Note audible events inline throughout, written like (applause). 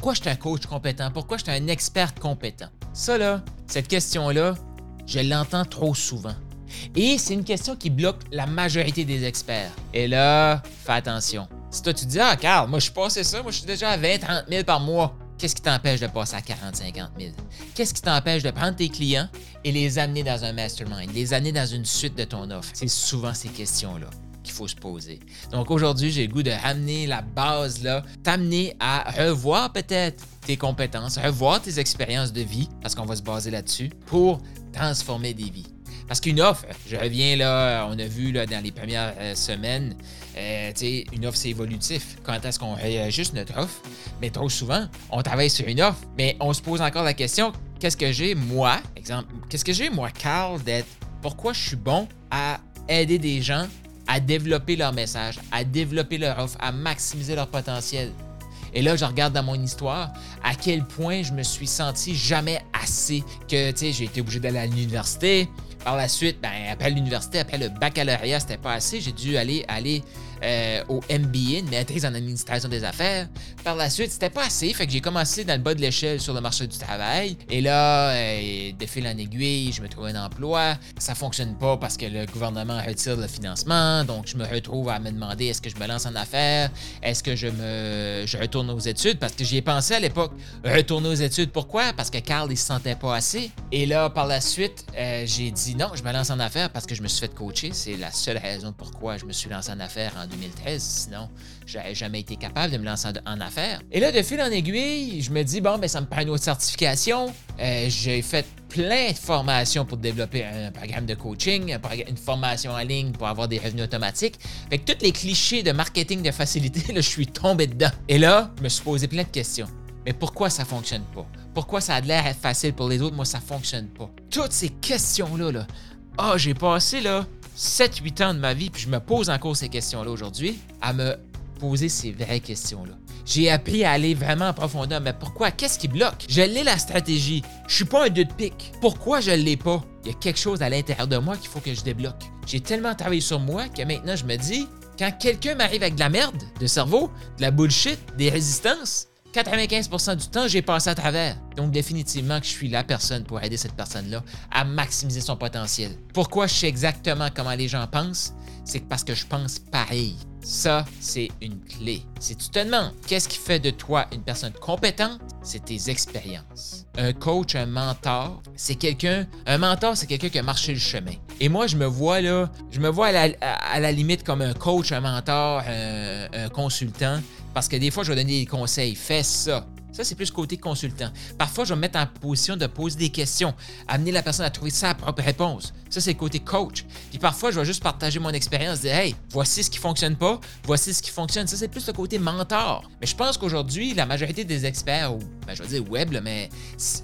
Pourquoi je suis un coach compétent? Pourquoi je suis un expert compétent? Ça là, cette question-là, je l'entends trop souvent. Et c'est une question qui bloque la majorité des experts. Et là, fais attention. Si toi tu dis, ah, Carl, moi je suis passé ça, moi je suis déjà à 20, 30 000 par mois. Qu'est-ce qui t'empêche de passer à 40, 50 000? Qu'est-ce qui t'empêche de prendre tes clients et les amener dans un mastermind, les amener dans une suite de ton offre? C'est souvent ces questions-là faut se poser. Donc aujourd'hui, j'ai le goût de ramener la base là, t'amener à revoir peut-être tes compétences, revoir tes expériences de vie, parce qu'on va se baser là-dessus, pour transformer des vies. Parce qu'une offre, je reviens là, on a vu là, dans les premières euh, semaines, euh, une offre c'est évolutif. Quand est-ce qu'on réajuste notre offre? Mais trop souvent, on travaille sur une offre, mais on se pose encore la question, qu'est-ce que j'ai moi, exemple, qu'est-ce que j'ai moi, Carl, d'être, pourquoi je suis bon à aider des gens à développer leur message, à développer leur offre, à maximiser leur potentiel? Et là, je regarde dans mon histoire à quel point je me suis senti jamais assez, que, tu sais, j'ai été obligé d'aller à l'université, par la suite, ben, après l'université, après le baccalauréat, c'était pas assez. J'ai dû aller, aller euh, au MBA, une maîtrise en administration des affaires. Par la suite, c'était pas assez, fait que j'ai commencé dans le bas de l'échelle sur le marché du travail. Et là, euh, de fil en aiguille, je me trouve un emploi. Ça fonctionne pas parce que le gouvernement retire le financement, donc je me retrouve à me demander est-ce que je me lance en affaires, est-ce que je me, je retourne aux études? Parce que j'y ai pensé à l'époque. Retourner aux études, pourquoi? Parce que Carl il se sentait pas assez. Et là, par la suite, euh, j'ai dit non, je me lance en affaires parce que je me suis fait coacher. C'est la seule raison pourquoi je me suis lancé en affaires en 2013. Sinon, j'aurais jamais été capable de me lancer en, affaires. Et là, de fil en aiguille, je me dis, bon, ben, ça me prend une autre certification. Euh, j'ai fait plein de formations pour développer un programme de coaching, une formation en ligne pour avoir des revenus automatiques. Fait que tous les clichés de marketing de facilité, (laughs) là, je suis tombé dedans. Et là, je me suis posé plein de questions. Mais pourquoi ça fonctionne pas? Pourquoi ça a l'air facile pour les autres, moi ça fonctionne pas? Toutes ces questions-là, là, ah, j'ai passé là 7-8 ans de ma vie, puis je me pose encore ces questions-là aujourd'hui, à me poser ces vraies questions-là. J'ai appris à aller vraiment en profondeur. Mais pourquoi? Qu'est-ce qui bloque? Je l'ai la stratégie. Je suis pas un deux de pique. Pourquoi je l'ai pas? Il y a quelque chose à l'intérieur de moi qu'il faut que je débloque. J'ai tellement travaillé sur moi que maintenant je me dis, quand quelqu'un m'arrive avec de la merde de cerveau, de la bullshit, des résistances, 95% du temps, j'ai passé à travers. Donc, définitivement que je suis la personne pour aider cette personne-là à maximiser son potentiel. Pourquoi je sais exactement comment les gens pensent? C'est parce que je pense pareil. Ça, c'est une clé. Si tu te demandes qu'est-ce qui fait de toi une personne compétente, c'est tes expériences. Un coach, un mentor, c'est quelqu'un. Un mentor, c'est quelqu'un qui a marché le chemin. Et moi, je me vois là, je me vois à la, limite comme un coach, un mentor, un consultant parce que des fois, je vais donner des conseils. Fais ça. Ça, c'est plus côté consultant. Parfois, je vais me mettre en position de poser des questions, amener la personne à trouver sa propre réponse. Ça, c'est côté coach. Puis parfois, je vais juste partager mon expérience, dire Hey, voici ce qui fonctionne pas, voici ce qui fonctionne. Ça, c'est plus le côté mentor. Mais je pense qu'aujourd'hui, la majorité des experts, ou ben, je vais dire web, mais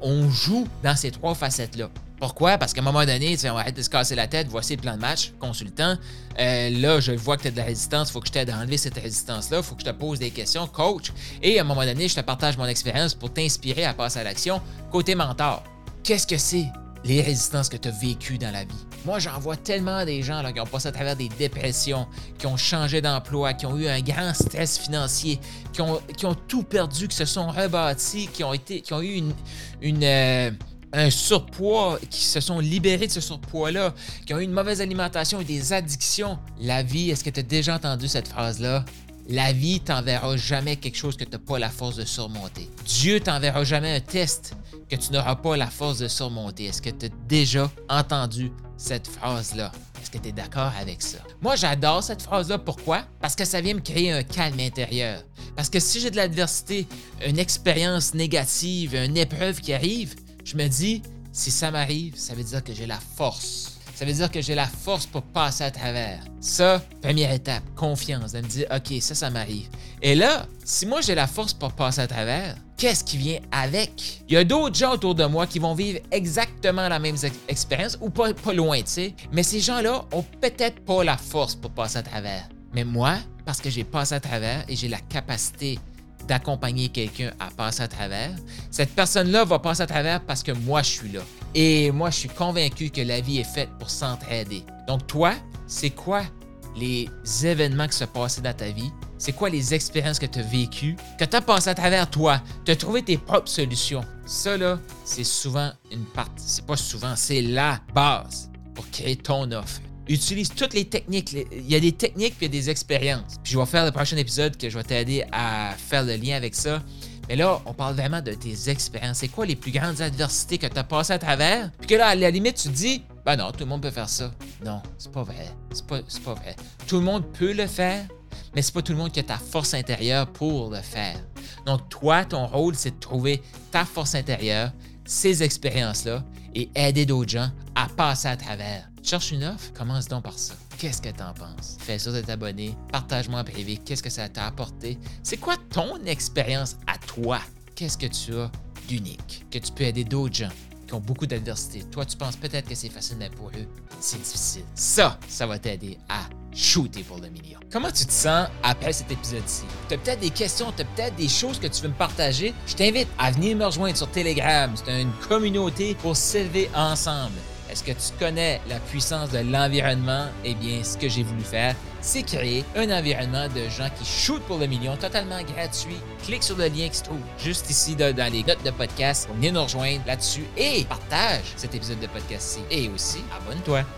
on joue dans ces trois facettes-là. Pourquoi? Parce qu'à un moment donné, on va arrêter de se casser la tête, voici le plan de match, consultant. Euh, là, je vois que tu as de la résistance, il faut que je t'aide à enlever cette résistance-là, il faut que je te pose des questions, coach. Et à un moment donné, je te partage mon expérience pour t'inspirer à passer à l'action. Côté mentor, qu'est-ce que c'est les résistances que tu as vécues dans la vie? Moi, j'en vois tellement des gens qui ont passé à travers des dépressions, qui ont changé d'emploi, qui ont eu un grand stress financier, qui ont, tout perdu, qui se sont rebâtis, qui ont, été, qui ont eu une. une euh, un surpoids, qui se sont libérés de ce surpoids-là, qui ont eu une mauvaise alimentation et des addictions. La vie, est-ce que tu as déjà entendu cette phrase-là? La vie t'enverra jamais quelque chose que tu n'as pas la force de surmonter. Dieu t'enverra jamais un test que tu n'auras pas la force de surmonter. Est-ce que tu as déjà entendu cette phrase-là? Est-ce que tu es d'accord avec ça? Moi, j'adore cette phrase-là. Pourquoi? Parce que ça vient me créer un calme intérieur. Parce que si j'ai de l'adversité, une expérience négative, une épreuve qui arrive, je me dis, si ça m'arrive, ça veut dire que j'ai la force. Ça veut dire que j'ai la force pour passer à travers. Ça, première étape, confiance, de me dire, OK, ça, ça m'arrive. Et là, si moi j'ai la force pour passer à travers, qu'est-ce qui vient avec? Il y a d'autres gens autour de moi qui vont vivre exactement la même expérience ou pas, pas loin, tu sais. Mais ces gens-là ont peut-être pas la force pour passer à travers. Mais moi, parce que j'ai passé à travers et j'ai la capacité d'accompagner quelqu'un à passer à travers, cette personne-là va passer à travers parce que moi, je suis là. Et moi, je suis convaincu que la vie est faite pour s'entraider. Donc, toi, c'est quoi les événements qui se passaient dans ta vie? C'est quoi les expériences que tu as vécues, que tu as passé à travers toi? Tu as trouvé tes propres solutions. Ça, c'est souvent une partie, c'est pas souvent, c'est la base pour créer ton offre utilise toutes les techniques. Il y a des techniques puis il y a des expériences. Puis je vais faire le prochain épisode que je vais t'aider à faire le lien avec ça. Mais là, on parle vraiment de tes expériences. C'est quoi les plus grandes adversités que tu as passées à travers? Puis que là, à la limite, tu te dis, ben non, tout le monde peut faire ça. Non, c'est pas vrai. C'est pas, pas vrai. Tout le monde peut le faire, mais c'est pas tout le monde qui a ta force intérieure pour le faire. Donc, toi, ton rôle, c'est de trouver ta force intérieure, ces expériences-là, et aider d'autres gens à passer à travers. Tu cherches une offre? Commence donc par ça. Qu'est-ce que tu en penses? Fais sûr de t'abonner, partage-moi en privé, qu'est-ce que ça t'a apporté? C'est quoi ton expérience à toi? Qu'est-ce que tu as d'unique? Que tu peux aider d'autres gens qui ont beaucoup d'adversité? Toi, tu penses peut-être que c'est facile, mais pour eux, c'est difficile. Ça, ça va t'aider à shooter pour le million. Comment tu te sens après cet épisode-ci? Tu as peut-être des questions, tu as peut-être des choses que tu veux me partager? Je t'invite à venir me rejoindre sur Telegram. C'est une communauté pour s'élever ensemble. Est-ce que tu connais la puissance de l'environnement? Eh bien, ce que j'ai voulu faire, c'est créer un environnement de gens qui shootent pour le million totalement gratuit. Clique sur le lien qui se trouve juste ici dans les notes de podcast venir nous rejoindre là-dessus et partage cet épisode de podcast-ci. Et aussi, abonne-toi.